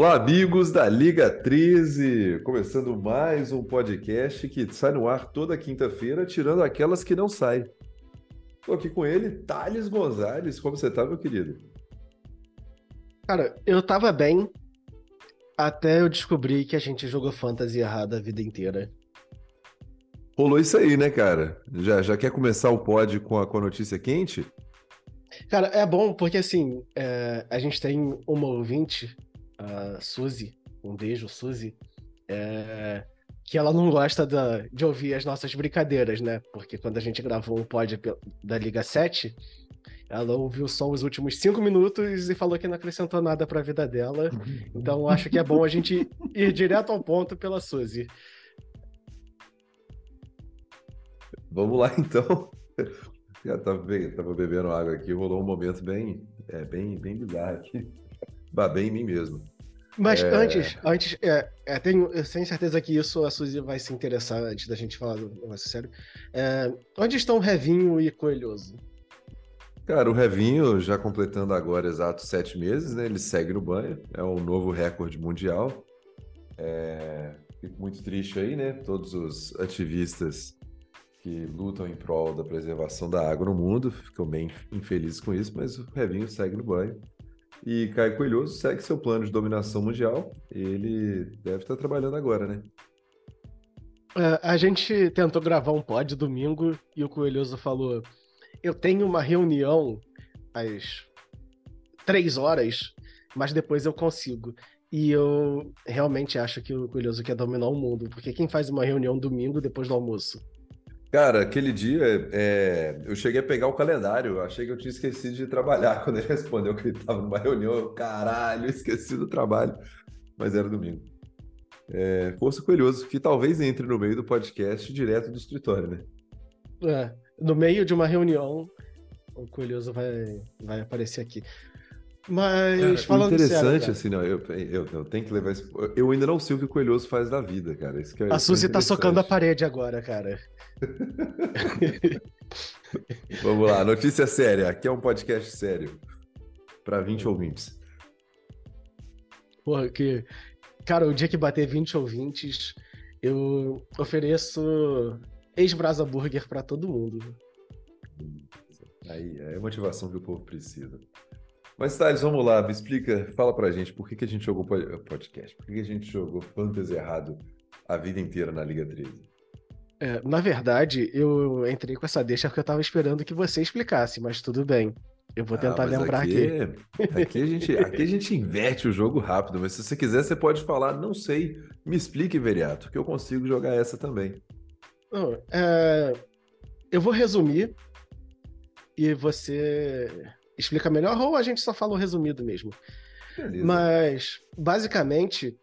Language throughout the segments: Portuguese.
Olá, amigos da Liga 13, começando mais um podcast que sai no ar toda quinta-feira, tirando aquelas que não saem. Estou aqui com ele, Thales Gonzalez. Como você está, meu querido? Cara, eu tava bem até eu descobri que a gente jogou fantasy errado a vida inteira. Rolou isso aí, né, cara? Já, já quer começar o pod com a, com a notícia quente? Cara, é bom porque assim, é, a gente tem uma ouvinte a Suzy, um beijo, Suzy, é, que ela não gosta da, de ouvir as nossas brincadeiras, né? Porque quando a gente gravou um pod da Liga 7, ela ouviu só os últimos cinco minutos e falou que não acrescentou nada para a vida dela. Então acho que é bom a gente ir direto ao ponto pela Suzy. Vamos lá então. Já tava, tava bebendo água aqui, rolou um momento bem, é, bem, bem bizarro aqui. Babei em mim mesmo. Mas é... antes, antes é, é, tenho, eu tenho certeza que isso a Suzy vai se interessar antes da gente falar do negócio sério. É, onde estão Revinho e Coelhoso? Cara, o Revinho, já completando agora exatos sete meses, né? Ele segue no banho, é um novo recorde mundial. É... Fico muito triste aí, né? Todos os ativistas que lutam em prol da preservação da água no mundo ficam bem infelizes com isso, mas o Revinho segue no banho. E Caio Coelhoso segue seu plano de dominação mundial. Ele deve estar trabalhando agora, né? É, a gente tentou gravar um pod domingo e o Coelhoso falou: Eu tenho uma reunião às três horas, mas depois eu consigo. E eu realmente acho que o Coelhoso quer dominar o mundo, porque quem faz uma reunião domingo depois do almoço? Cara, aquele dia é, eu cheguei a pegar o calendário, achei que eu tinha esquecido de trabalhar quando ele respondeu que ele estava numa reunião. Eu, caralho, esqueci do trabalho, mas era domingo. É, Força Coelhoso, que talvez entre no meio do podcast direto do escritório, né? É, no meio de uma reunião, o Coelhoso vai, vai aparecer aqui. Mas cara, falando interessante, sério, assim, não, eu, eu, eu, tenho que levar isso. Eu ainda não sei o que o Coelhoso faz da vida, cara. Isso é, a Suzy tá socando a parede agora, cara. Vamos lá, notícia séria. Aqui é um podcast sério. Para 20 ouvintes. Porra, que. Cara, o dia que bater 20 ouvintes, eu ofereço ex-brasa burger para todo mundo. Aí é a motivação que o povo precisa. Mas, Thales, vamos lá, me explica, fala pra gente por que, que a gente jogou podcast, por que, que a gente jogou Fantasy errado a vida inteira na Liga 13? É, na verdade, eu entrei com essa deixa porque eu tava esperando que você explicasse, mas tudo bem. Eu vou ah, tentar ah, lembrar aqui. Aqui, aqui, a gente, aqui a gente inverte o jogo rápido, mas se você quiser, você pode falar, não sei, me explique, Veriato, que eu consigo jogar essa também. Não, é... Eu vou resumir e você explica melhor ou a gente só fala o resumido mesmo. Beleza. Mas, basicamente,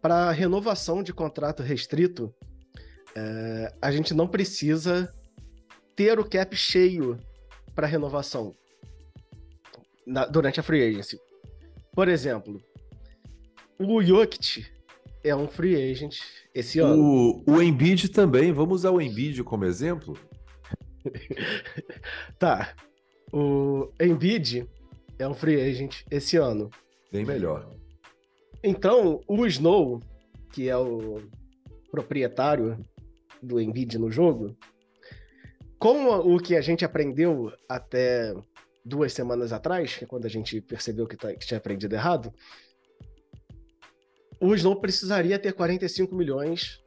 para renovação de contrato restrito, é, a gente não precisa ter o cap cheio para renovação na, durante a free agency. Por exemplo, o Jokic é um free agent esse ano. O, o Embiid também, vamos usar o Embiid como exemplo? tá, o Embiid é um free agent esse ano. Bem melhor. Então, o Snow, que é o proprietário do Embiid no jogo, com o que a gente aprendeu até duas semanas atrás, que é quando a gente percebeu que, tá, que tinha aprendido errado, o Snow precisaria ter 45 milhões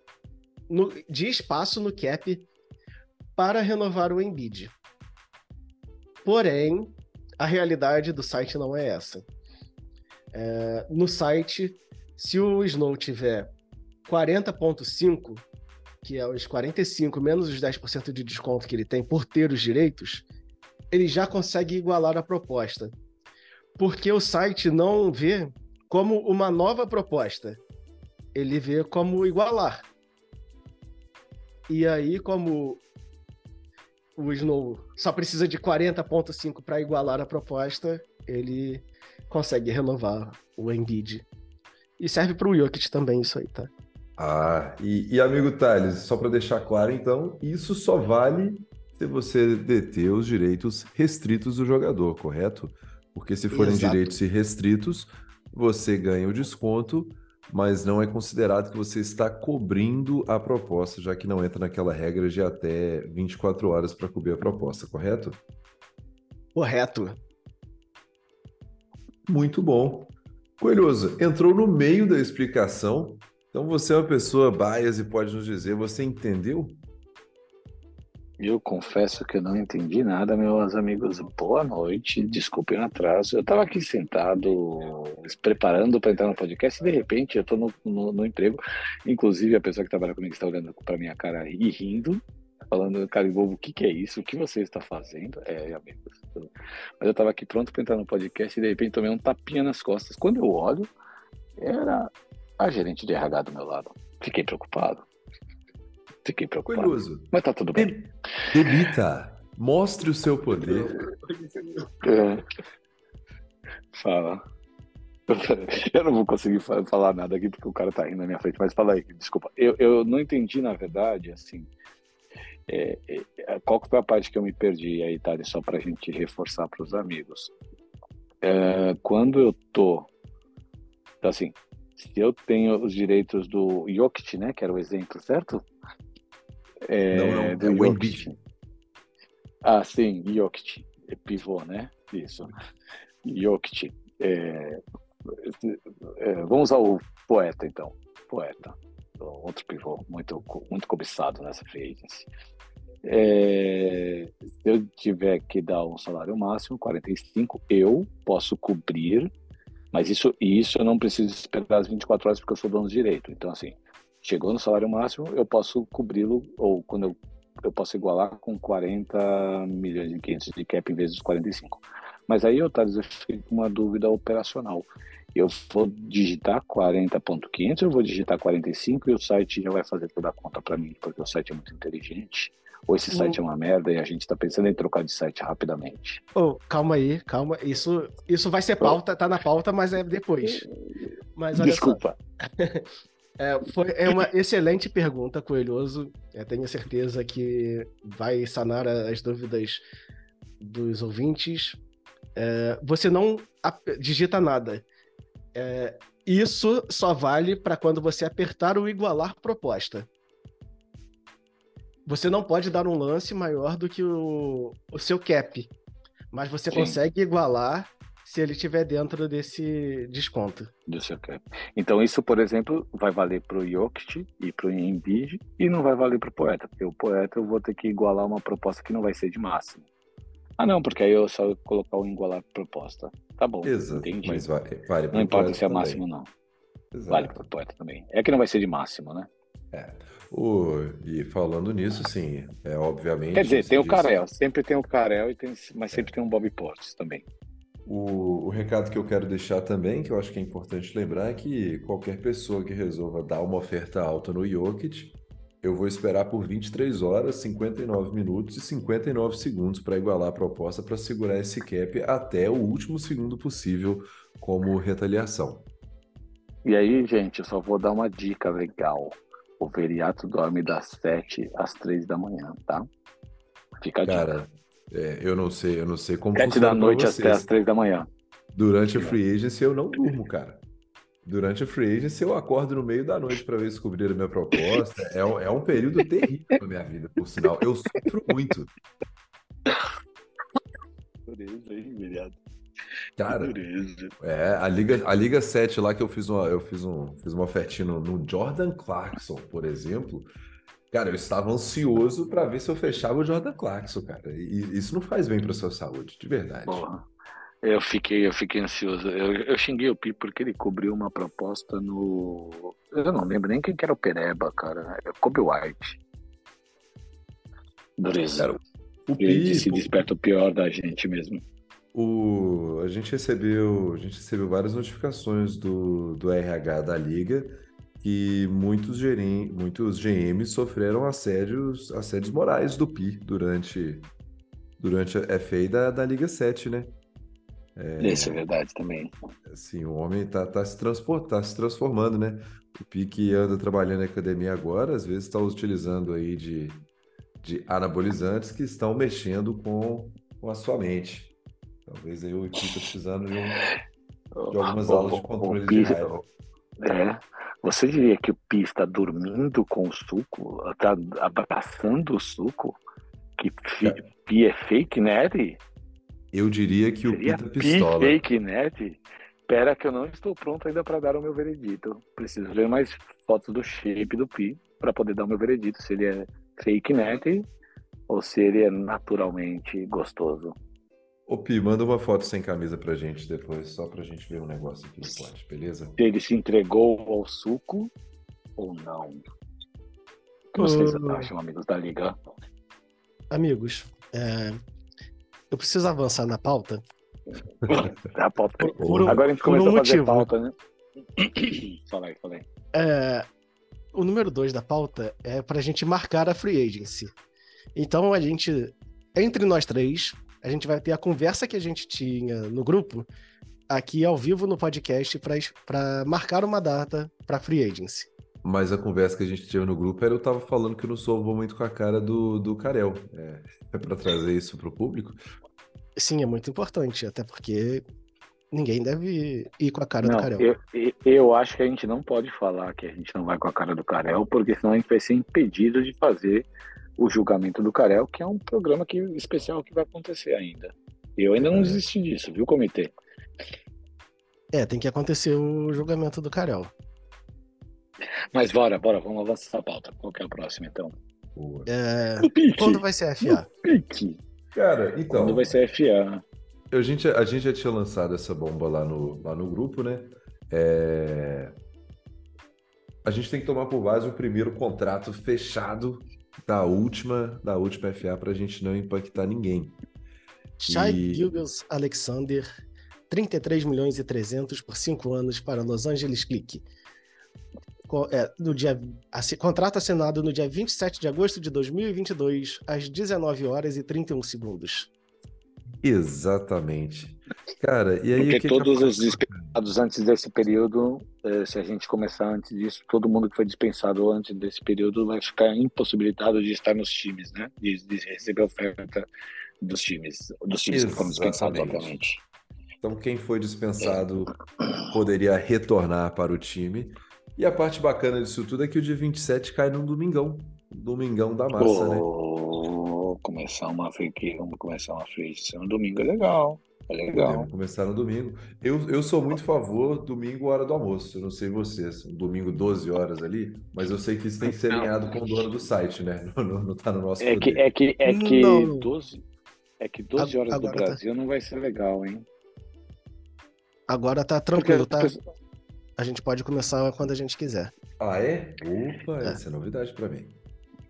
no, de espaço no cap para renovar o Embiid. Porém, a realidade do site não é essa. É, no site, se o Snow tiver 40,5, que é os 45 menos os 10% de desconto que ele tem por ter os direitos, ele já consegue igualar a proposta. Porque o site não vê como uma nova proposta, ele vê como igualar. E aí, como o Snow só precisa de 40.5 para igualar a proposta, ele consegue renovar o Embiid. E serve para o Jokic também isso aí, tá? Ah, e, e amigo Thales, só para deixar claro então, isso só vale se você deter os direitos restritos do jogador, correto? Porque se forem Exato. direitos restritos, você ganha o desconto, mas não é considerado que você está cobrindo a proposta, já que não entra naquela regra de até 24 horas para cobrir a proposta, correto? Correto. Muito bom. Coelhoso, entrou no meio da explicação, então você é uma pessoa bias e pode nos dizer, você entendeu? Eu confesso que eu não entendi nada, meus amigos. Boa noite, desculpem o atraso. Eu estava aqui sentado, preparando para entrar no podcast, e de repente eu estou no, no, no, emprego. Inclusive, a pessoa que trabalha comigo está olhando para minha cara e rindo, falando, cara, bobo, o que, que é isso? O que você está fazendo? É, amigos. Mas eu estava aqui pronto para entrar no podcast e de repente tomei um tapinha nas costas. Quando eu olho, era a gerente de RH do meu lado. Fiquei preocupado. Fiquei preocupado. Curioso. Mas tá tudo bem. Debita, mostre o seu poder. É. Fala. Eu não vou conseguir falar nada aqui porque o cara tá rindo na minha frente, mas fala aí, desculpa. Eu, eu não entendi, na verdade, assim. É, é, qual foi a parte que eu me perdi aí, Thales, só pra gente reforçar para os amigos? É, quando eu tô. Então, assim, se eu tenho os direitos do Jokic, né, que era o exemplo, certo? É, não, não, é Jokic. Ah, sim, Jokic, é pivô, né? Isso. Jokic. É, é, vamos ao poeta, então. Poeta. Outro pivô muito, muito cobiçado nessa free agency. É, se eu tiver que dar um salário máximo, 45, eu posso cobrir, mas isso, isso eu não preciso esperar as 24 horas porque eu sou dono de direito. Então, assim, chegou no salário máximo, eu posso cobri-lo, ou quando eu, eu posso igualar com 40 milhões e 500 de cap em vez dos 45. Mas aí, Otávio, eu fico com uma dúvida operacional. Eu vou digitar 40.500, eu vou digitar 45 e o site já vai fazer toda a conta para mim, porque o site é muito inteligente. Ou esse site é uma merda e a gente está pensando em trocar de site rapidamente. Oh, calma aí, calma. Isso, isso vai ser pauta, tá na pauta, mas é depois. Mas Desculpa. É, foi, é uma excelente pergunta, Coelhoso. Eu tenho certeza que vai sanar as dúvidas dos ouvintes. É, você não digita nada. É, isso só vale para quando você apertar o igualar proposta. Você não pode dar um lance maior do que o, o seu cap, mas você Sim. consegue igualar se ele estiver dentro desse desconto. Do seu cap. Então isso, por exemplo, vai valer para o Jokic e para o Embiid e não vai valer para o Poeta, porque o Poeta eu vou ter que igualar uma proposta que não vai ser de máximo. Ah, não, porque aí eu só colocar o igualar proposta. Tá bom, Exato, entendi. Mas vale, vale não importa se é também. máximo não. Exato. Vale para o Poeta também. É que não vai ser de máximo, né? É. O, e falando nisso, sim, é obviamente. Quer dizer, tem o Carel, sempre tem o Carel, e tem, mas sempre é. tem um Bob Portes também. O, o, recado que eu quero deixar também, que eu acho que é importante lembrar, é que qualquer pessoa que resolva dar uma oferta alta no Jokic, eu vou esperar por 23 horas, 59 minutos e 59 segundos para igualar a proposta para segurar esse cap até o último segundo possível como retaliação. E aí, gente, eu só vou dar uma dica legal. O Veriato dorme das 7 às 3 da manhã, tá? Fica a Cara, dica. É, eu não sei, eu não sei como Sete da noite até as três da manhã. Durante a free agency eu não durmo, cara. Durante a free agency eu acordo no meio da noite para ver descobrir a minha proposta. É, é um período terrível na minha vida, por sinal. Eu sofro muito. Dureza, hein, viado? Cara, é, a Liga, a Liga 7 lá que eu fiz uma, eu fiz um, fiz uma ofertinha no, no Jordan Clarkson, por exemplo. Cara, eu estava ansioso para ver se eu fechava o Jordan Clarkson, cara. E isso não faz bem para sua saúde, de verdade. Porra. Eu fiquei, eu fiquei ansioso. Eu, eu xinguei o Pi porque ele cobriu uma proposta no. Eu não lembro nem quem que era o Pereba, cara. É Kobe White. Dureza. o Pi, ele se desperta o pior da gente mesmo. O, a gente recebeu, a gente recebeu várias notificações do, do RH da liga que muitos, gerim, muitos GMs sofreram assédios, assédios morais do PI durante, durante a FA da, da Liga 7, né? É, Isso é verdade também. Assim, o homem tá, tá, se tá se transformando, né? O Pi que anda trabalhando na academia agora, às vezes está utilizando aí de, de anabolizantes que estão mexendo com, com a sua mente. Talvez aí o Pi tá precisando de um, de algumas aulas de controle de raiva. É. Você diria que o Pi está dormindo com o suco? Está abraçando o suco? Que É. Pi é fake nerd? Eu diria que o Seria Pita Pi pistola. fake nerd? Espera que eu não estou pronto ainda para dar o meu veredito. Preciso ver mais fotos do shape do Pi para poder dar o meu veredito. Se ele é fake nerd ou se ele é naturalmente gostoso. Ô, Pi, manda uma foto sem camisa pra gente depois, só pra gente ver um negócio aqui no plot, beleza? Se ele se entregou ao suco ou não. O que vocês Ô. acham, amigos da Liga? Amigos, é, eu preciso avançar na pauta. A pauta. Por- por um- Agora a gente por um começou a fazer motivo. pauta, né? fala aí, fala aí. É, o número 2 da pauta é para a gente marcar a free agency. Então a gente, entre nós três, a gente vai ter a conversa que a gente tinha no grupo aqui ao vivo no podcast para marcar uma data para free agency. Mas a conversa que a gente tinha no grupo era eu tava falando que eu não sou muito com a cara do, do Karel. É, é pra trazer isso pro público? Sim, é muito importante, até porque ninguém deve ir com a cara do Não, Carel. eu, eu- eu acho que a gente não pode falar que a gente não vai com a cara do Carel, porque senão a gente vai ser impedido de fazer o julgamento do Carel, que é um programa que, especial que vai acontecer ainda. Eu ainda não É. desisti disso, viu, comitê? É, tem que acontecer o julgamento do Carel. Mas bora, bora, vamos avançar a pauta. Qual que é a próxima, então? É, O pique. quando vai ser a FA? pique. Cara, então, Quando vai ser FA? a gente, a gente já tinha lançado essa bomba lá no, lá no grupo, né? É, A gente tem que tomar por base o primeiro contrato fechado da última, da última FA pra gente não impactar ninguém. Shai E- Gilgeous Alexander, 33 milhões e 300 por 5 anos para Los Angeles Click. É, no dia, assi- contrato assinado no dia 27 de agosto de 2022, às 19 horas e 31 segundos. Exatamente. Cara, e aí Porque que que todos os acontece? dispensados antes desse período, eh, se a gente começar antes disso, todo mundo que foi dispensado antes desse período vai ficar impossibilitado de estar nos times, né? De, de receber oferta dos times, dos times que foram dispensados, Exatamente. obviamente. Então, quem foi dispensado poderia retornar para o time. E a parte bacana disso tudo é que o dia 27 cai num domingão. Domingão da massa, né? Oh, começar uma frente, vamos começar uma frente. Um domingo é legal, é legal. Podemos começar no domingo. Eu, eu sou muito a favor domingo, hora do almoço. Eu não sei vocês. Um domingo, 12 horas ali. Mas eu sei que isso tem que ser alinhado com o dono do site, né? Não, não, não tá no nosso É que, poder. é que, é que Não. 12, é que 12 horas do Agora tá. Brasil não vai ser legal, hein? Agora tá tranquilo, tá? A gente pode começar quando a gente quiser. Ah, é? Opa, É. essa é novidade para mim.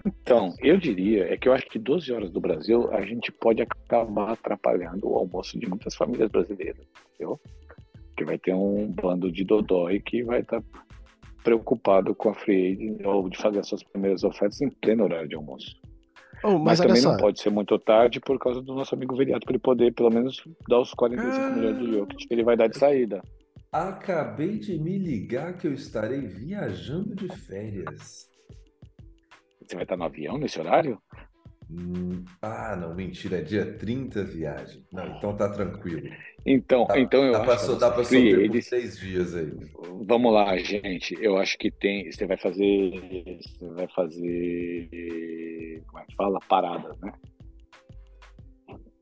Então, eu diria, é que eu acho que 12 horas do Brasil a gente pode acabar atrapalhando o almoço de muitas famílias brasileiras, entendeu? Porque vai ter um bando de dodói que vai estar preocupado com a free ou de fazer as suas primeiras ofertas em pleno horário de almoço. Oh, Mas, mas também só, não pode ser muito tarde por causa do nosso amigo Viriato, para ele poder pelo menos dar os 45 Ah. milhões do Jokic que ele vai dar de saída. Acabei de me ligar que eu estarei viajando de férias. Você vai estar no avião nesse horário? Hum, ah, não, mentira, é dia 30 viagem. Não, então tá tranquilo. Então, Dá, então eu dá pra, acho que dá pra sofrer por agent- seis dias aí. Vamos lá, gente. Eu acho que tem. Você vai fazer. Você vai fazer. Como é que fala? Paradas, né?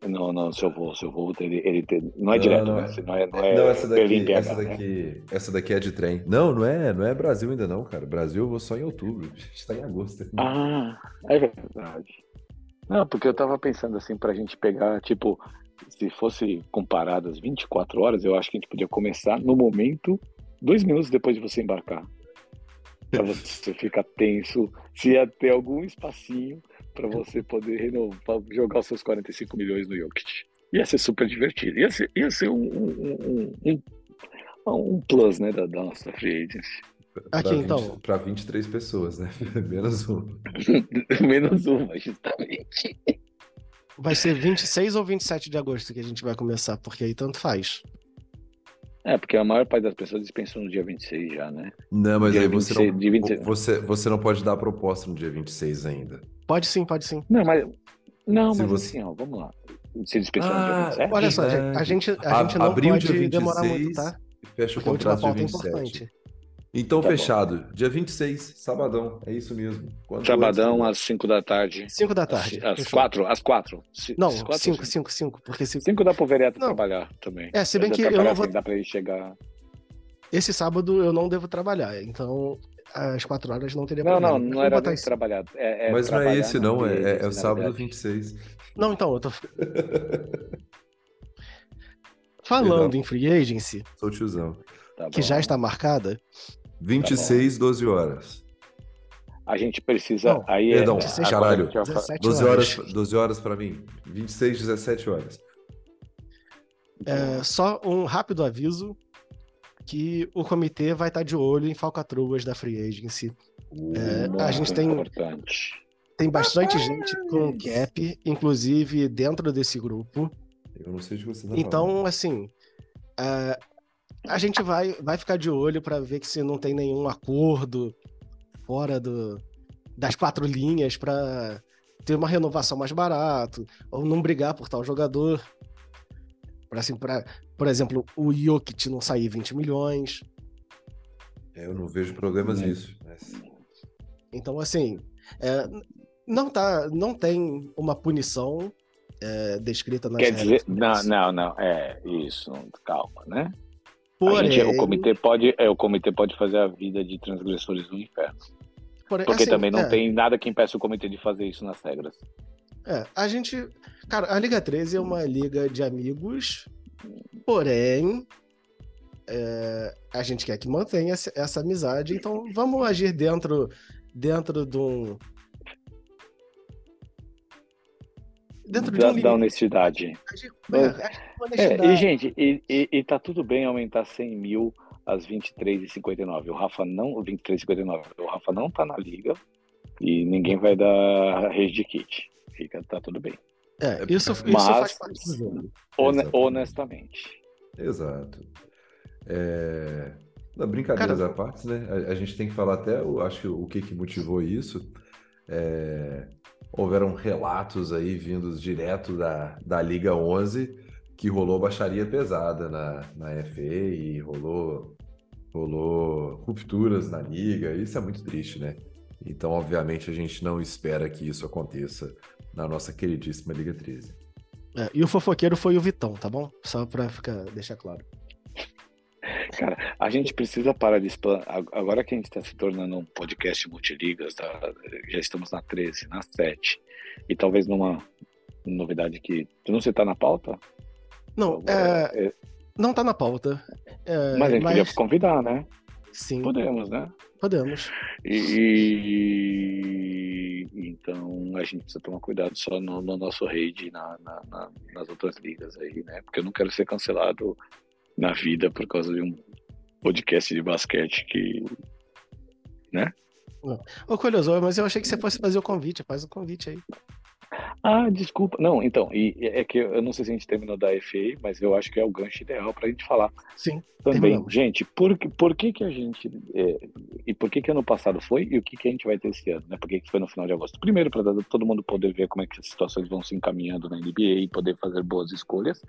Não, não, seu voo, seu voo, ele, ele tem- não é Não, direto, não né? é. Não é, não é Não, essa daqui, Berlim, essa BH, né? daqui, essa daqui é de trem. Não, não é, não é Brasil ainda não, cara. Brasil eu vou só em outubro. A gente tá em agosto. ainda. Ah, é verdade. Não, porque eu tava pensando assim, pra gente pegar, tipo, se fosse comparadas 24 horas, eu acho que a gente podia começar no momento, dois minutos depois de você embarcar. Pra você ficar tenso, se ia ter algum espacinho pra você poder renovar, jogar os seus 45 milhões no Jokic. Ia ser super divertido. Ia ser, ia ser um, um, um, um, um plus, né, da, da nossa free agency. Aqui, Pra 20 então. Pra 23 pessoas, né? Menos um. Menos uma, justamente. vai ser 26 ou 27 de agosto que a gente vai começar, porque aí tanto faz. É, porque a maior parte das pessoas dispensam no dia 26 já, né? Não, mas Dia aí você 26, não, 26. você, você não pode dar a proposta no dia 26 ainda. Pode sim, pode sim. Não, mas. Não, Se mas você- assim, ó, vamos lá. Se dispensar no dia Ah, 27? Olha só, a gente, a A- gente não abriu pode dia demorar 26, muito, tá? Fecha o Porque contrato dia pauta é 27. importante. Então, Tá bom. fechado. Dia 26, sabadão. É isso mesmo. Quanto Sabadão antes, às 5 da tarde. 5 da Às, tarde. às fechou. 4? Às 4. Não, Às quatro, 5, 5, 5. Porque se... 5 dá pro vereador Não. trabalhar também. É, se bem que pra eu não vou- assim, Dá pra ele chegar. esse sábado eu não devo trabalhar. Então, às 4 horas não teria Não, problema. não, não vou era isso. trabalhado. É, é Mas não é esse, não. É, é- é Creative, o sábado verdade. 26. Não, então, eu tô. Falando em free agency, Sou tiozão. Tá que bom. já está marcada, 26, 12 horas. A gente precisa. Não, aí perdão, é, dezesseis agora caralho. a gente vai fa- 17 12 horas. horas, 12 horas pra mim. 26, 17 horas. É, só um rápido aviso que o comitê vai estar de olho em falcatruas da free agency. É, a gente tem- importante. Tem bastante gente com cap, inclusive dentro desse grupo. Eu não sei de você tá Então, assim, a, a gente vai, vai ficar de olho para ver que se não tem nenhum acordo fora do, das quatro linhas para ter uma renovação mais barato, ou não brigar por tal jogador. Pra, assim, pra, por exemplo, o Jokic não sair 20 milhões. É, eu não vejo problemas Hum. nisso. mas- Então, assim, é, não, tá, não tem uma punição é, descrita nas Quer dizer, não, não, não. É isso. Calma, né? Porém, gente- o, comitê pode, é, o comitê pode fazer a vida de transgressores no inferno. porém, Porque assim, também não é, tem nada que impeça o comitê de fazer isso nas regras. É, a gente. Cara, a Liga 13 é uma liga de amigos, porém. é, a gente quer que mantenha essa, essa amizade, então vamos agir dentro, dentro de um. Dentro de Da, um da honestidade. Agir- é, É, e, gente, e, e, e tá tudo bem aumentar 100 mil às 23h59. O Rafa não. 23h59. O Rafa não tá na liga e ninguém vai dar rede de kit. Fica, tá tudo bem. É, isso, isso Mas- faz parte do jogo. Honestamente. Exato. É... Não, brincadeiras Cara- à parte, né? A, a gente tem que falar até, o, acho que o que, que motivou isso. É, Houveram relatos aí vindos direto da, da Liga 11 que rolou baixaria pesada na, na FA e rolou, rolou rupturas na liga. Isso é muito triste, né? Então, obviamente, a gente não espera que isso aconteça na nossa queridíssima Liga 13. É, e o fofoqueiro foi o Vitão, tá bom? Só pra ficar, deixar claro. Cara, a gente precisa parar de explan... Agora que a gente está se tornando um podcast multiligas, tá? já estamos na 13, na 7. E talvez numa novidade que. Tu não sei, tá na pauta? Não, é, É, não tá na pauta. É, mas a gente podia mas convidar, né? sim, Podemos, né? podemos. E, então a gente precisa tomar cuidado só no, no nosso raid e na, na- na- nas outras ligas aí, né? Porque eu não quero ser cancelado na vida por causa de um podcast de basquete que. Ô, Colhosor, mas eu achei que você fosse fazer o convite. Faz o convite aí. Ah, desculpa. Não, então, e é que eu não sei se a gente terminou da FA, mas eu acho que é o gancho ideal para a gente falar Sim. também. Terminamos. Gente, por, que- por que que a gente. é, e por que que ano passado foi e o que que a gente vai ter esse ano, né? Por que que foi no final de agosto? Primeiro, para todo mundo poder ver como é que as situações vão se encaminhando na NBA e poder fazer boas escolhas,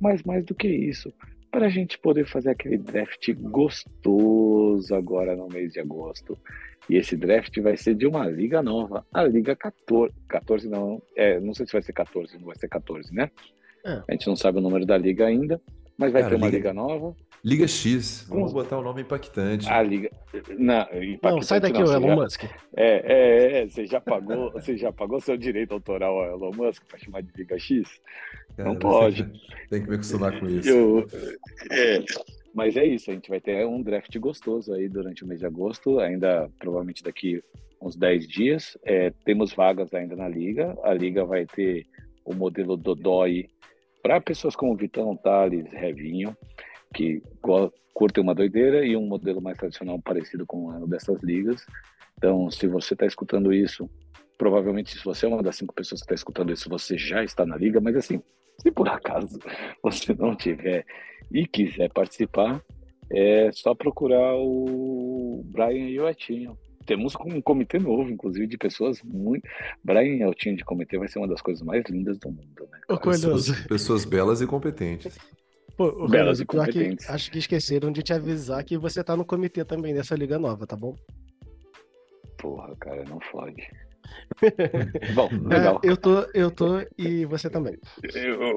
mas mais do que isso, para a gente poder fazer aquele draft gostoso agora no mês de agosto. E esse draft vai ser de uma liga nova, a Liga 14. 14 não, é, não sei se vai ser 14, não vai ser 14, né? É. A gente não sabe o número da liga ainda, mas vai Cara, ter uma liga- liga nova. Liga X, vamos Vamos- botar o nome impactante. A liga. Não, Não, sai daqui, não, o você Elon já- Musk. É, é, é, você já pagou, você já pagou seu direito autoral ao Elon Musk para chamar de Liga X? Cara, não pode. Tem que me acostumar com isso. Eu, é, mas é isso, a gente vai ter um draft gostoso aí durante o mês de agosto, ainda provavelmente daqui uns 10 dias. É, temos vagas ainda na liga. A liga vai ter o modelo Dodói para pessoas como Vitão, Thales, Revinho, que curtem uma doideira, e um modelo mais tradicional parecido com o dessas ligas. Então, se você está escutando isso, provavelmente se você é uma das cinco pessoas que está escutando isso, você já está na liga, mas assim, se por acaso você não tiver e quiser participar, é só procurar o Brian e o Etinho. Temos um comitê novo, inclusive, de pessoas muito. Brian e Eltinho de comitê vai ser uma das coisas mais lindas do mundo, né? Pessoas, pessoas belas e competentes. Pô, Belas Renan, e pior que competentes. acho que esqueceram de te avisar que você tá no comitê também dessa liga nova, tá bom? Porra, cara, não fode. Bom, É, legal. eu tô, eu tô e você também.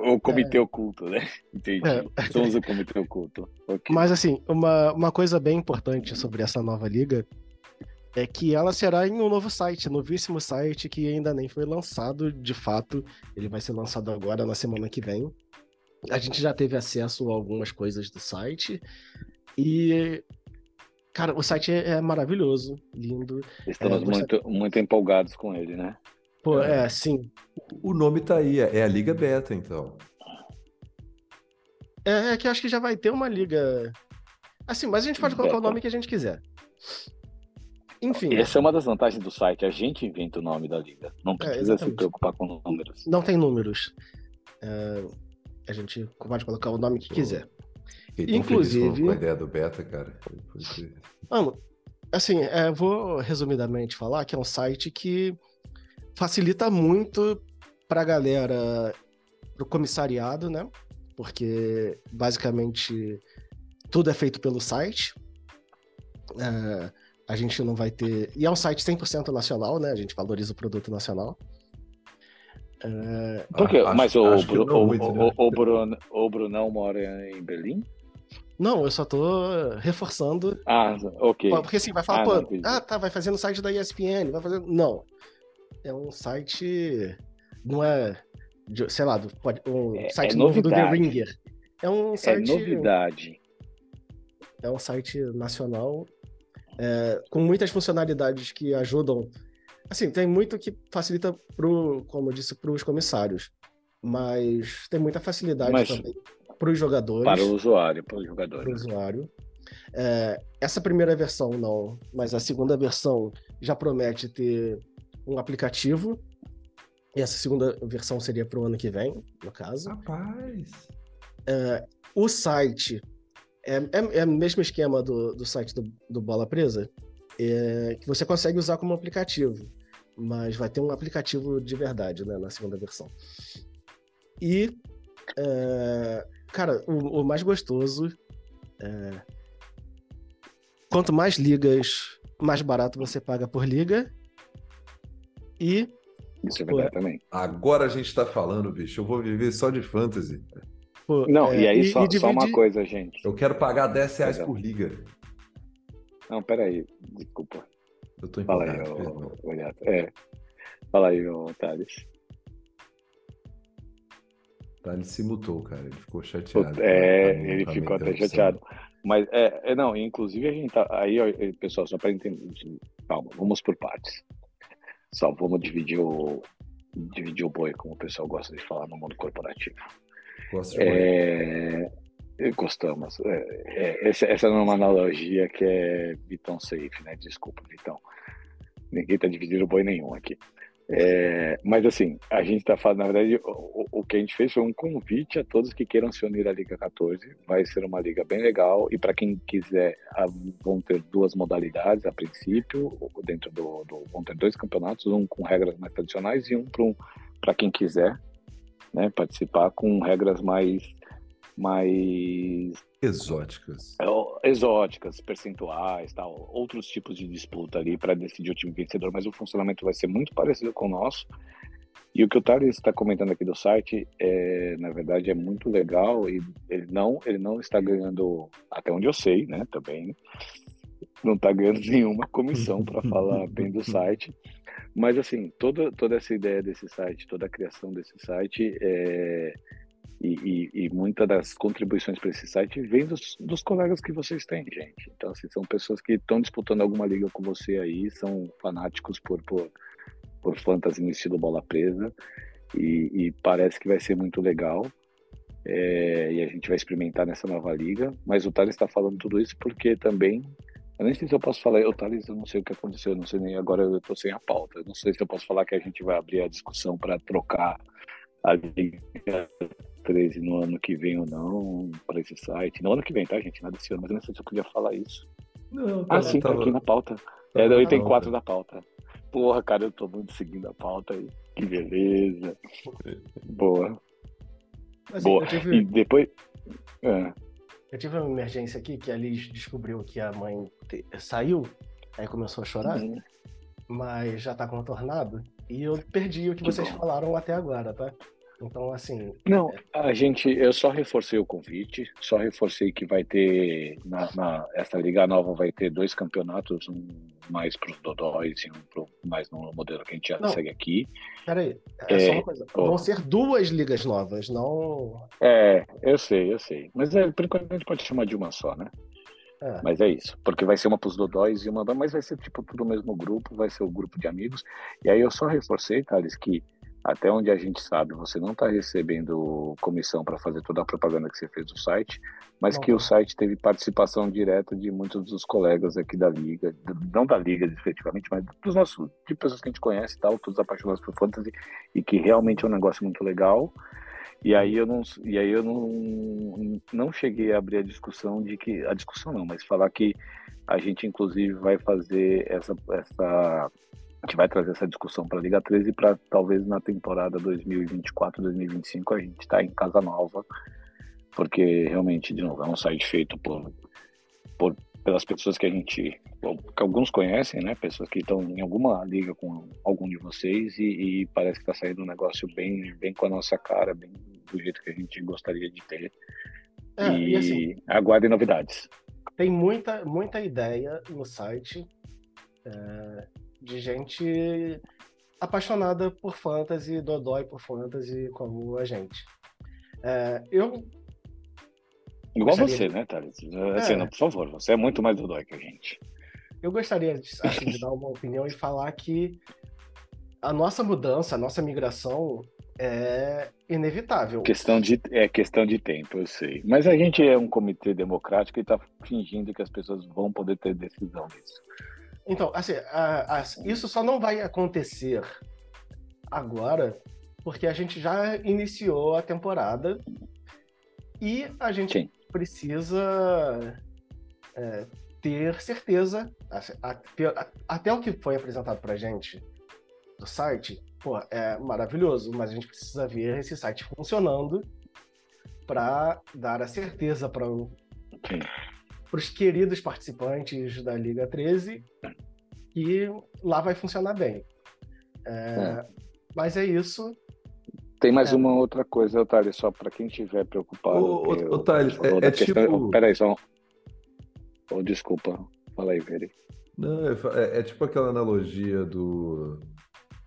O, o comitê oculto, né? Entendi. É. Somos o comitê oculto. Ok. Mas assim, uma, uma coisa bem importante sobre essa nova liga é que ela será em um novo site, novíssimo site que ainda nem foi lançado de fato. Ele vai ser lançado agora na semana que vem. A gente já teve acesso a algumas coisas do site e cara, o site é, é maravilhoso, lindo. Estamos é, muito, muito empolgados com ele, né? Pô, É. é, sim. O nome tá aí, é a Liga Beta, então. É, é que eu acho que já vai ter uma liga. Assim, mas a gente pode colocar o Beta. nome que a gente quiser. Enfim, Essa é uma das vantagens do site. A gente inventa o nome da liga. Não precisa se É, exatamente. preocupar com números. não tem números. É, a gente pode colocar o nome que quiser. Fiquei Inclusive- com a ideia do Beta, cara. Mano, assim, é, vou resumidamente falar que é um site que facilita muito pra galera, pro comissariado, né? Porque basicamente tudo é feito pelo site. É, a gente não vai ter. E é um site 100% nacional, né? A gente valoriza o produto nacional. É, Por quê? Ah, acho- Mas o, acho o, muito, o- né? o Bruno, o Brunão mora em Berlim? Não, eu só tô reforçando Ah, ok. Porque assim, vai falar, Ah, pô, não, ah, tá, vai fazer no site da ESPN, vai fazer. Não. É um site. Não é. de- sei lá, do, pode- um É- site é novo do The novidade. Ringer. É um É site. novidade. É um site nacional é, com muitas funcionalidades que ajudam. Assim, tem muito que facilita pro, como eu disse, para os comissários. Mas tem muita facilidade Mas- também para os jogadores. Para o usuário, para o para o usuário. É, essa primeira versão não, mas a segunda versão já promete ter um aplicativo. E essa segunda versão seria para o ano que vem, no caso. Rapaz. O site é, é, é o mesmo esquema do, do site do, do Bola Presa, é, que você consegue usar como aplicativo, mas vai ter um aplicativo de verdade né, na segunda versão. E, é, cara, o, o mais gostoso é, quanto mais ligas, mais barato você paga por liga. E Isso é verdade também. Agora a gente tá falando, bicho. Eu vou viver só de fantasy. Pô, Não, é, e aí só, só uma coisa, gente. Eu quero pagar 10 reais Exato. por liga. Não, peraí. Desculpa. Eu tô Fala aí, ô. É. Fala aí, ô, Thales. Ele se mutou, cara. Ele ficou chateado. É, a- ele ficou até chateado. Mas, é, é, não, inclusive a gente tá. Aí, ó, pessoal, só para entender. Calma, vamos por partes. Só vamos dividir o. Dividir o boi, como o pessoal gosta de falar no mundo corporativo. Gosto de é... Gostamos. É, é, essa, é uma analogia que é Vitão safe, né? Desculpa, Vitão. Ninguém tá dividindo boi nenhum aqui. É, mas assim, a gente tá falando, na verdade, o, o- que a gente fez foi um convite a todos que queiram se unir à Liga 14. Vai ser uma liga bem legal e para quem quiser, a- vão ter duas modalidades a princípio, dentro do, do vão ter dois campeonatos, um com regras mais tradicionais e um para quem quiser, né, participar com regras mais mais Exóticas. é, exóticas, percentuais, tal, outros tipos de disputa ali para decidir o time vencedor, mas o funcionamento vai ser muito parecido com o nosso. E o que o Thales está comentando aqui do site, é, na verdade, é muito legal e ele não, ele não está ganhando, até onde eu sei, né, também, não está ganhando nenhuma comissão para falar bem do site. Mas, assim, toda, toda essa ideia desse site, toda a criação desse site é, e, e, e muitas das contribuições para esse site vem dos, dos colegas que vocês têm, gente. Então, assim, são pessoas que estão disputando alguma liga com você aí, são fanáticos por, por, por fantasy no estilo bola presa, e, e parece que vai ser muito legal. É, e a gente vai experimentar nessa nova liga. Mas o Thales está falando tudo isso porque também. Eu nem sei se eu posso falar, o Thales, eu não sei o que aconteceu, eu não sei nem agora, eu estou sem a pauta. Eu não sei se eu posso falar que a gente vai abrir a discussão para trocar a Liga 13 no ano que vem ou não, para esse site. No ano que vem, tá, gente? Nada desse ano, mas eu não sei se eu podia falar isso. Não, Ah, sim, tá aqui na pauta. É, item pauta. 4 da pauta. Porra, cara, eu tô muito seguindo a pauta aí. Que beleza. Boa, Assim, boa. eu tive- E depois. É. Eu tive uma emergência aqui que a Liz descobriu que a mãe te- saiu, aí começou a chorar, Uhum. mas já tá contornado. E eu perdi o que Que vocês bom. falaram até agora, tá? Então, assim, Não, a gente, eu só reforcei o convite, só reforcei que vai ter, na, na- essa Liga Nova vai ter dois campeonatos, um mais para os dodóis e um pro, mais no modelo que a gente já Não. segue aqui. peraí, é, só É, uma coisa. ó. Vão ser duas ligas novas, não. É, eu sei, eu sei. Mas é, por enquanto a gente pode chamar de uma só, né? É. Mas é isso, porque vai ser uma para os dodóis e uma, mas vai ser tipo tudo o mesmo grupo, vai ser o grupo de amigos. E aí eu só reforcei, Thales, que até onde a gente sabe, você não está recebendo comissão para fazer toda a propaganda que você fez no site, mas que o site teve participação direta de muitos dos colegas aqui da liga, não da liga efetivamente, mas dos nossos, de pessoas que a gente conhece e tal, todos apaixonados por fantasy e que realmente é um negócio muito legal. E aí eu não, e aí eu não, não cheguei a abrir a discussão de que a discussão não, mas falar que a gente inclusive vai fazer essa essa a gente vai trazer essa discussão para a Liga 13 para talvez na temporada 2024-2025 a gente está em casa nova, porque realmente de novo é um site feito por, por pelas pessoas que a gente que alguns conhecem, né? Pessoas que estão em alguma liga com algum de vocês e, e parece que está saindo um negócio bem, bem com a nossa cara, bem do jeito que a gente gostaria de ter. É, e e assim, aguardem novidades. tem muita, muita ideia no site é, de gente apaixonada por fantasy, dodói por fantasy, como a gente. É, eu Igual Gostaria você, né, Thales? Assim, É. não, por favor, você é muito mais dodói que a gente. Eu gostaria de, assim, de dar uma opinião e falar que a nossa mudança, a nossa migração é inevitável. Questão de, é questão de tempo, eu sei. Mas a gente é um comitê democrático e está fingindo que as pessoas vão poder ter decisão nisso. Então, assim, a- a- isso só não vai acontecer agora, porque a gente já iniciou a temporada e a gente Sim. precisa é, ter certeza, assim, até o que foi apresentado pra gente do site, pô, é maravilhoso, mas a gente precisa ver esse site funcionando para dar a certeza para os queridos participantes da Liga 13 que lá vai funcionar bem. É, Mas é isso. Tem mais É. uma outra coisa, Thales, só para quem estiver preocupado. Ô, ô, que ô, o- Thales, falou é- é questão- tipo- Peraí, só. Oh, desculpa. Fala aí, Veri. Não, é, é- é tipo aquela analogia do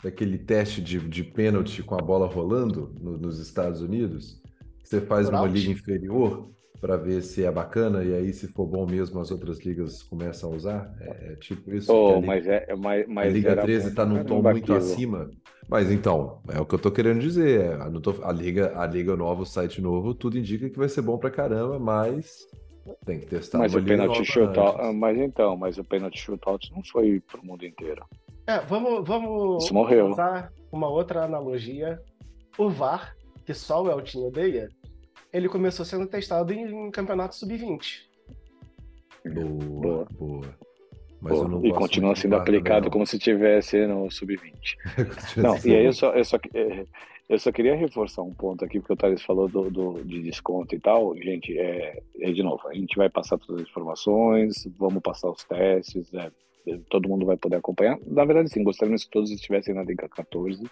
daquele teste de, de pênalti com a bola rolando no- nos Estados Unidos. Você faz Por uma out? liga inferior para ver se é bacana e aí se for bom mesmo as outras ligas começam a usar. É, é tipo isso. Oh, a Liga, mas é, é- mas, a mas Liga era 13 bom está num tom muito aquilo. acima. Mas então, é o que eu tô querendo dizer. é, tô- a Liga, a Liga nova, o site novo, tudo indica que vai ser bom pra caramba, mas tem que testar Mas uma o liga pênalti nova shootout, antes. mas então, mas o pênalti shootout não foi pro mundo inteiro. É, vamos, vamos Isso morreu. usar uma outra analogia. O VAR, que só o Eltinho odeia, ele começou sendo testado em, em campeonato sub-20. Boa, Boa. boa. Mas não e continua sendo aplicado não. como se tivesse no sub-20. Continua Não, e aí eu só, eu só, é, eu só queria reforçar um ponto aqui, porque o Thales falou do, do- de desconto e tal. Gente, é, é de novo, a gente vai passar todas as informações, vamos passar os testes, é, todo mundo vai poder acompanhar. Na verdade, sim, gostaríamos que todos estivessem na Liga 14,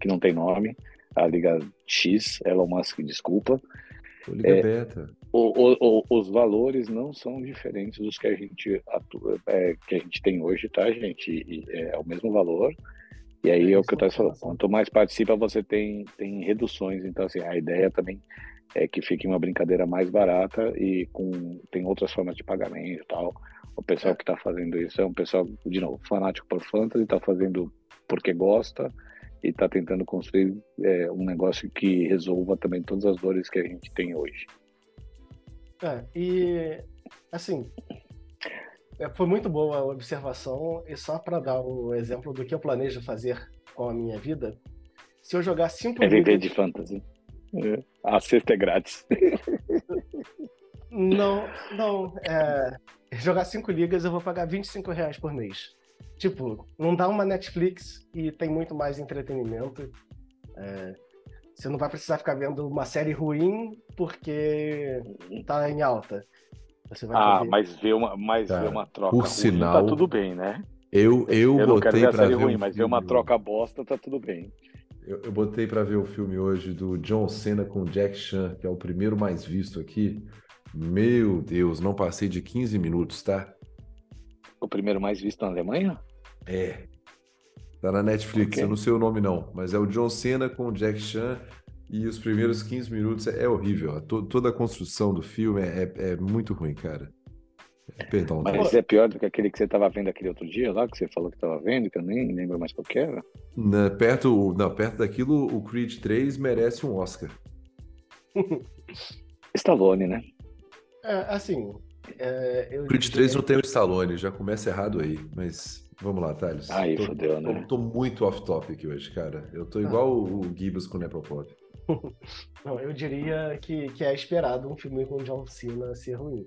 que não tem nome, a Liga X, Elon Musk, desculpa. É, Beta. O- o- o- os valores não são diferentes dos que a gente atua, é, que a gente tem hoje, tá, gente? E é, é o mesmo valor. E aí é, o que eu estava falando. Quanto mais participa, você tem, tem reduções. Então, assim, a ideia também é que fique uma brincadeira mais barata e com tem outras formas de pagamento e tal. O pessoal É. que está fazendo isso é um pessoal, de novo, fanático por fantasy, está fazendo porque gosta e está tentando construir é, um negócio que resolva também todas as dores que a gente tem hoje. É, e assim, é, foi muito boa a observação, e só para dar um exemplo do que eu planejo fazer com a minha vida, se eu jogar cinco É viver de fantasy. É. A cesta é grátis. Não, não. É, jogar cinco ligas eu vou pagar 25 reais por mês. Tipo, não dá uma Netflix e tem muito mais entretenimento. É, Você não vai precisar ficar vendo uma série ruim porque tá em alta. Você vai Ah, poder- mas ver uma, mas Cara, ver uma troca por ruim sinal, tá tudo bem, né? Eu, eu, Eu não quero botei a pra série ver ruim, um mas ver uma troca bosta tá tudo bem. Eu, eu botei pra ver o filme hoje do John Cena com Jack Chan, que é o primeiro mais visto aqui. Meu Deus, não passei de 15 minutos, tá? O primeiro mais visto na Alemanha? É. Tá na Netflix, Ok. eu não sei o nome não, mas é o John Cena com o Jack Chan e os primeiros 15 minutos é, é horrível. To- toda a construção do filme é, é- é muito ruim, cara. Perdão, tá? Mas é pior do que aquele que você tava vendo aquele outro dia lá, que você falou que tava vendo, que eu nem lembro mais qual que era. Na- perto, não, perto daquilo, o Creed 3 merece um Oscar. Stallone, né? É, assim. é, eu O Creed diria- 3 não tem o Stallone, já começa errado aí, mas vamos lá, Thales. Aí, Tô- fodeu, né? Eu tô muito off-topic hoje, cara. Eu tô igual o o Gibbs com o Nepopop. Não, eu diria que, que é esperado um filme com John Cena ser ruim.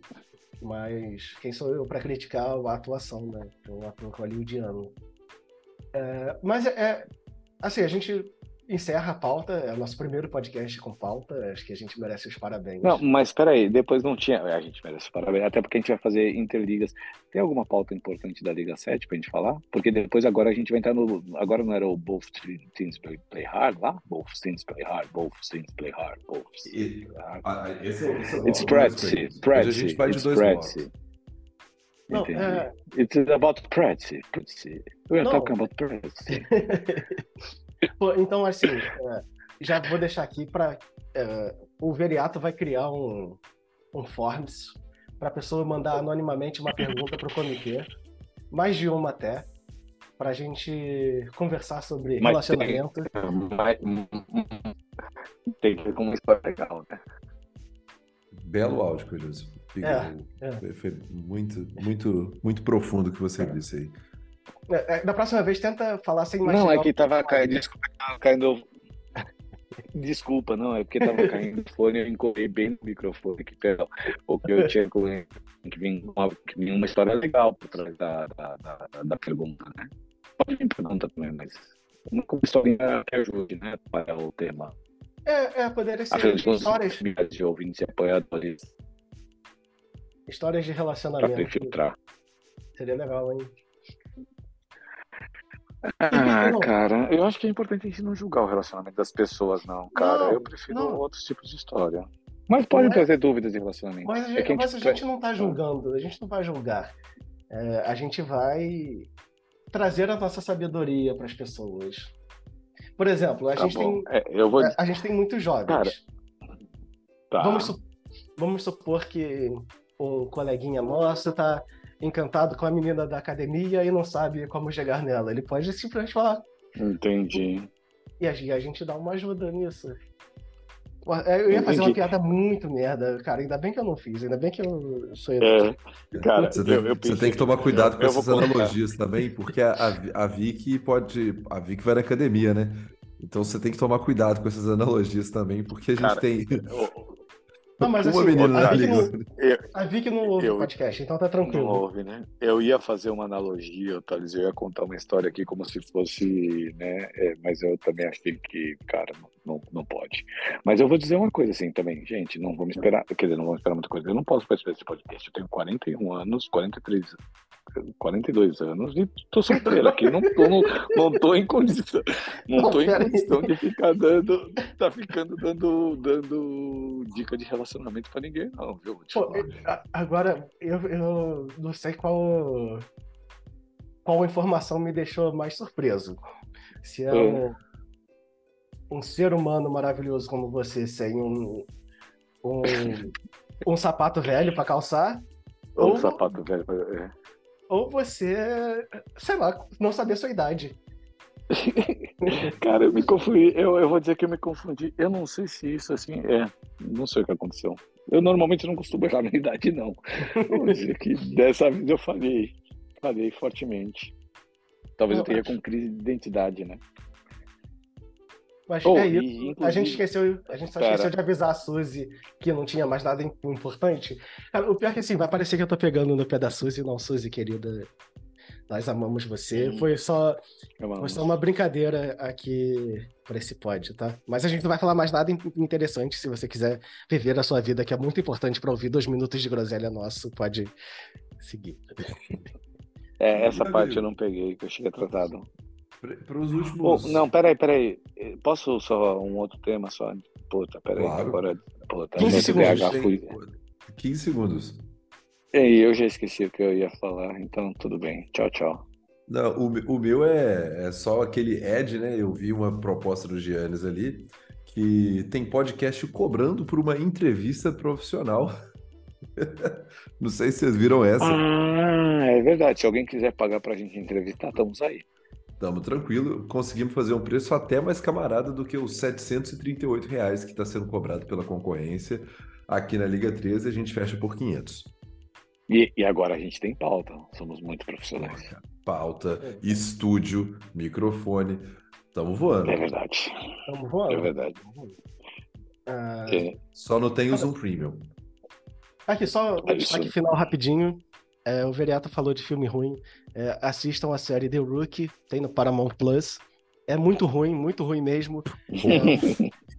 Mas quem sou eu para criticar a atuação, né? É um ator hollywoodiano. É, mas é, é- assim, a gente encerra a pauta, é o nosso primeiro podcast com pauta, acho que a gente merece os parabéns. Não, mas peraí, depois não tinha. A gente merece parabéns, até porque a gente vai fazer interligas. Tem alguma pauta importante da Liga 7 pra gente falar? Porque depois agora a gente vai entrar no. Agora não era o Both Teams Play, play Hard lá? Both Teams Play Hard, Both Teams Play Hard, Both Teams Play Hard. Ah, esse é, esse é It's Pretzi, Hoje a Pretzi, gente vai de it's dois Pretzi. blocos. Não, Entendi. é, It's about Pretzi, Pretzi. We are Não. talking about Pretzi. Pô, então, assim, é, já vou deixar aqui para. o Veriato vai criar um, um Forms para a pessoa mandar anonimamente uma pergunta para o comitê, mais de uma até, para a gente conversar sobre Mas tem- relacionamento. Mas- Tem que ver com uma história legal, né? Belo áudio, Cojoso. É, é. Foi, foi muito, muito, muito profundo o que você disse aí. É, é, Da próxima vez, tenta falar sem mais. Não, é que tava caindo. Desculpa, tava caindo. Desculpa, não, é porque tava caindo o fone, eu encolhei bem no microfone aqui, perdão. O que eu tinha que que vir uma, que vir uma história legal por trás da, da, da, da pergunta, né? Pode vir pergunta também, mas uma historinha que ajude, né, para o tema. É, é, poderia ser Afinal histórias, de ouvintes e apoiadores histórias de relacionamento. infiltrar. Seria legal, hein? Ah, Não. cara, eu acho que é importante a gente não julgar o relacionamento das pessoas, não, cara. Não, eu prefiro não. outros tipos de história. Mas pode Não é- trazer dúvidas de relacionamento. Mas a É gente, que a mas a gente- gente não está julgando, a gente não vai julgar. É, a gente vai trazer a nossa sabedoria para as pessoas. Por exemplo, a, Tá gente bom. tem, É, eu vou. a- a gente tem muitos jovens. Cara, Tá. Vamos, su- vamos supor que um coleguinha nosso está encantado com a menina da academia e não sabe como chegar nela. Ele pode simplesmente falar, Entendi. e a, e a gente dá uma ajuda nisso. É, Eu ia fazer uma piada muito merda, cara. Ainda bem que eu não fiz, ainda bem que eu sou É, cara, Você tem, eu, eu você tem que tomar cuidado com eu essas analogias também, porque a, a, a Vicky pode. A Vicky vai na academia, né? Então você tem que tomar cuidado com essas analogias também, porque a gente Cara, tem. Não, mas assim, menina a Vicky, não, a Vicky não ouve Eu- o podcast, então tá Não tranquilo. houve, né? Eu ia fazer uma analogia, Thales, eu ia contar uma história aqui como se fosse, né? é, mas eu também achei que, cara, não, não, não pode. Mas eu vou dizer uma coisa assim também, gente, não vamos esperar, quer dizer, não vamos esperar muita coisa. Eu não posso participar desse podcast, eu tenho 41 anos, 43, 42 anos e tô solteiro aqui, não tô, não, não tô em condição, não Não, tô em condição de ficar dando, tá ficando dando, dando dica de relacionamento pra ninguém, não, viu? Pô, agora, eu, eu não sei qual, qual informação me deixou mais surpreso. Se é um, um ser humano maravilhoso como você sem um, um, um sapato velho pra calçar, Um ou, sapato velho. é. Ou você, sei lá, não saber sua idade. Cara, eu me confundi. Eu, eu vou dizer que eu me confundi. Eu não sei se isso assim é. Não sei o que aconteceu. Eu normalmente não costumo errar na idade, não. Vou dizer que dessa vez eu falhei. Falhei fortemente. Talvez eu Eu tenha acho. com crise de identidade, né? Mas Oh, é isso. a inclusive- gente esqueceu, a gente só Cara. esqueceu de avisar a Suzy que não tinha mais nada im- importante. Cara, o pior é que assim, vai parecer que eu tô pegando no pé da Suzy, não, Suzy, querida. Nós amamos você. Foi só, foi só uma brincadeira aqui para esse pod, tá? Mas a gente não vai falar mais nada in- interessante. Se você quiser viver a sua vida, que é muito importante para ouvir dois minutos de groselha nosso, pode seguir. É, essa parte eu não peguei, que eu cheguei atrasado. Para os Oh, últimos. não, peraí, peraí. Eh, Posso só um outro tema só? Puta, peraí, Claro. agora. Puta, 15 meu segundos, fui. 15 segundos. Ei, eu já esqueci o que eu ia falar, então tudo bem. Tchau, tchau. Não, o, o meu é, é só aquele Ed, né? Eu vi uma proposta do Giannis ali que tem podcast cobrando por uma entrevista profissional. Não sei se vocês viram essa. Ah, é verdade. Se alguém quiser pagar pra gente entrevistar, estamos aí. Tamo tranquilo, conseguimos fazer um preço até mais camarada do que os 738 reais que está sendo cobrado pela concorrência. Aqui na Liga 13 a gente fecha por 500. E, e agora a gente tem pauta. Somos muito profissionais. Pauta, estúdio, microfone. Tamo voando. É verdade. Vamos voando. É verdade. Ah, Só não tem o Zoom Premium. Aqui, só um É destaque final rapidinho. É, o Veriato falou de filme ruim. É, assistam a série The Rookie, tem no Paramount Plus. É muito ruim, muito ruim mesmo.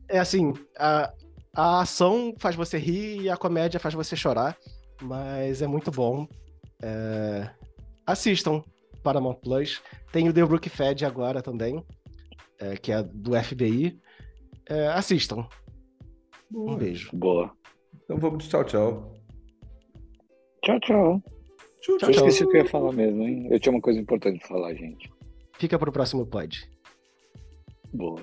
É, é assim, a, a ação faz você rir e a comédia faz você chorar, mas é muito bom. É, assistam Paramount Plus. Tem o The Rookie Fed agora também, é, que é do FBI. É, assistam. Um beijo. Boa. Então vamos de tchau, tchau. Tchau, tchau. Tchau, Tchau, Eu esqueci o que eu ia falar mesmo, hein? Eu tinha uma coisa importante pra falar, gente. Fica pro próximo pod. Boa.